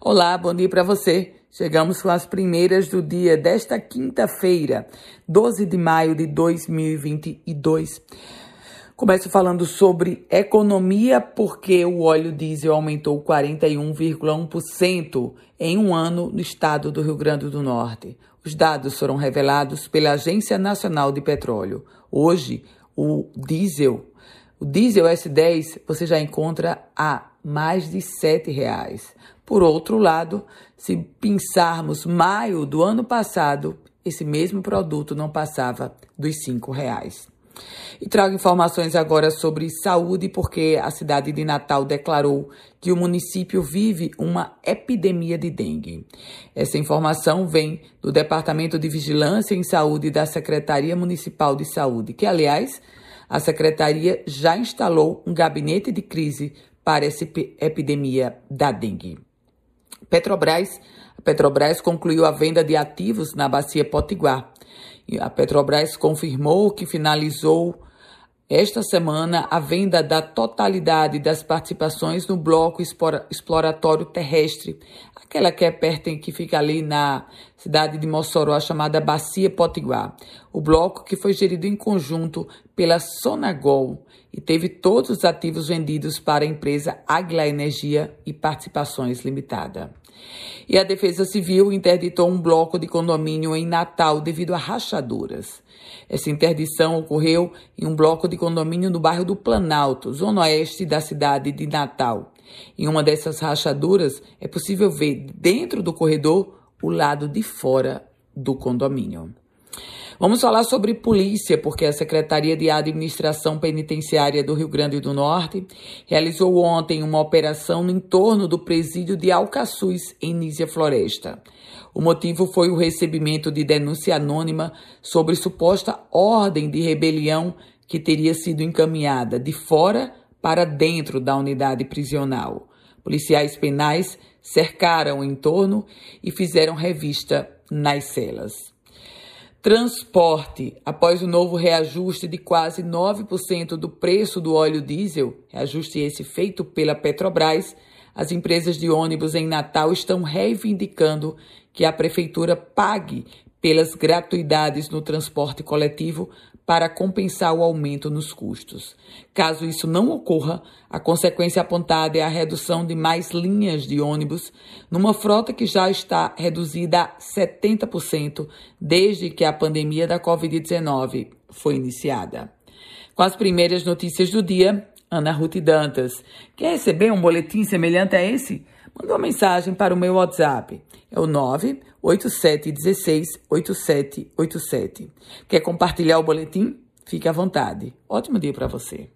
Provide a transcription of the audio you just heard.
Olá, bom dia para você. Chegamos com as primeiras do dia desta quinta-feira, 12 de maio de 2022. Começo falando sobre economia, porque o óleo diesel aumentou 41,1% em um ano no estado do Rio Grande do Norte. Os dados foram revelados pela Agência Nacional de Petróleo. Hoje, o diesel, o diesel S10, você já encontra a mais de R$ 7,00. Por outro lado, se pensarmos maio do ano passado, esse mesmo produto não passava dos R$ 5,00. E trago informações agora sobre saúde, porque a cidade de Natal declarou que o município vive uma epidemia de dengue. Essa informação vem do Departamento de Vigilância em Saúde da Secretaria Municipal de Saúde, que, aliás, a secretaria já instalou um gabinete de crise para essa epidemia da dengue. Petrobras, a Petrobras concluiu a venda de ativos na bacia Potiguar. A Petrobras confirmou que finalizou esta semana a venda da totalidade das participações no bloco exploratório terrestre, aquela que é perto que fica ali na cidade de Mossoró, chamada Bacia Potiguar. O bloco que foi gerido em conjunto pela Sonagol e teve todos os ativos vendidos para a empresa Águila Energia e Participações Limitada. E a Defesa Civil interditou um bloco de condomínio em Natal devido a rachaduras. Essa interdição ocorreu em um bloco de condomínio no bairro do Planalto, zona oeste da cidade de Natal. Em uma dessas rachaduras, é possível ver dentro do corredor o lado de fora do condomínio. Vamos falar sobre polícia, porque a Secretaria de Administração Penitenciária do Rio Grande do Norte realizou ontem uma operação no entorno do presídio de Alcaçuz, em Nízia Floresta. O motivo foi o recebimento de denúncia anônima sobre suposta ordem de rebelião que teria sido encaminhada de fora para dentro da unidade prisional. Policiais penais cercaram o entorno e fizeram revista nas celas. Transporte. Após o novo reajuste de quase 9% do preço do óleo diesel, reajuste esse feito pela Petrobras, as empresas de ônibus em Natal estão reivindicando que a prefeitura pague pelas gratuidades no transporte coletivo para compensar o aumento nos custos. Caso isso não ocorra, a consequência apontada é a redução de mais linhas de ônibus numa frota que já está reduzida a 70% desde que a pandemia da Covid-19 foi iniciada. Com as primeiras notícias do dia, Ana Ruth Dantas. Quer receber um boletim semelhante a esse? Manda uma mensagem para o meu WhatsApp. É o 987168787. Quer compartilhar o boletim? Fique à vontade. Ótimo dia para você.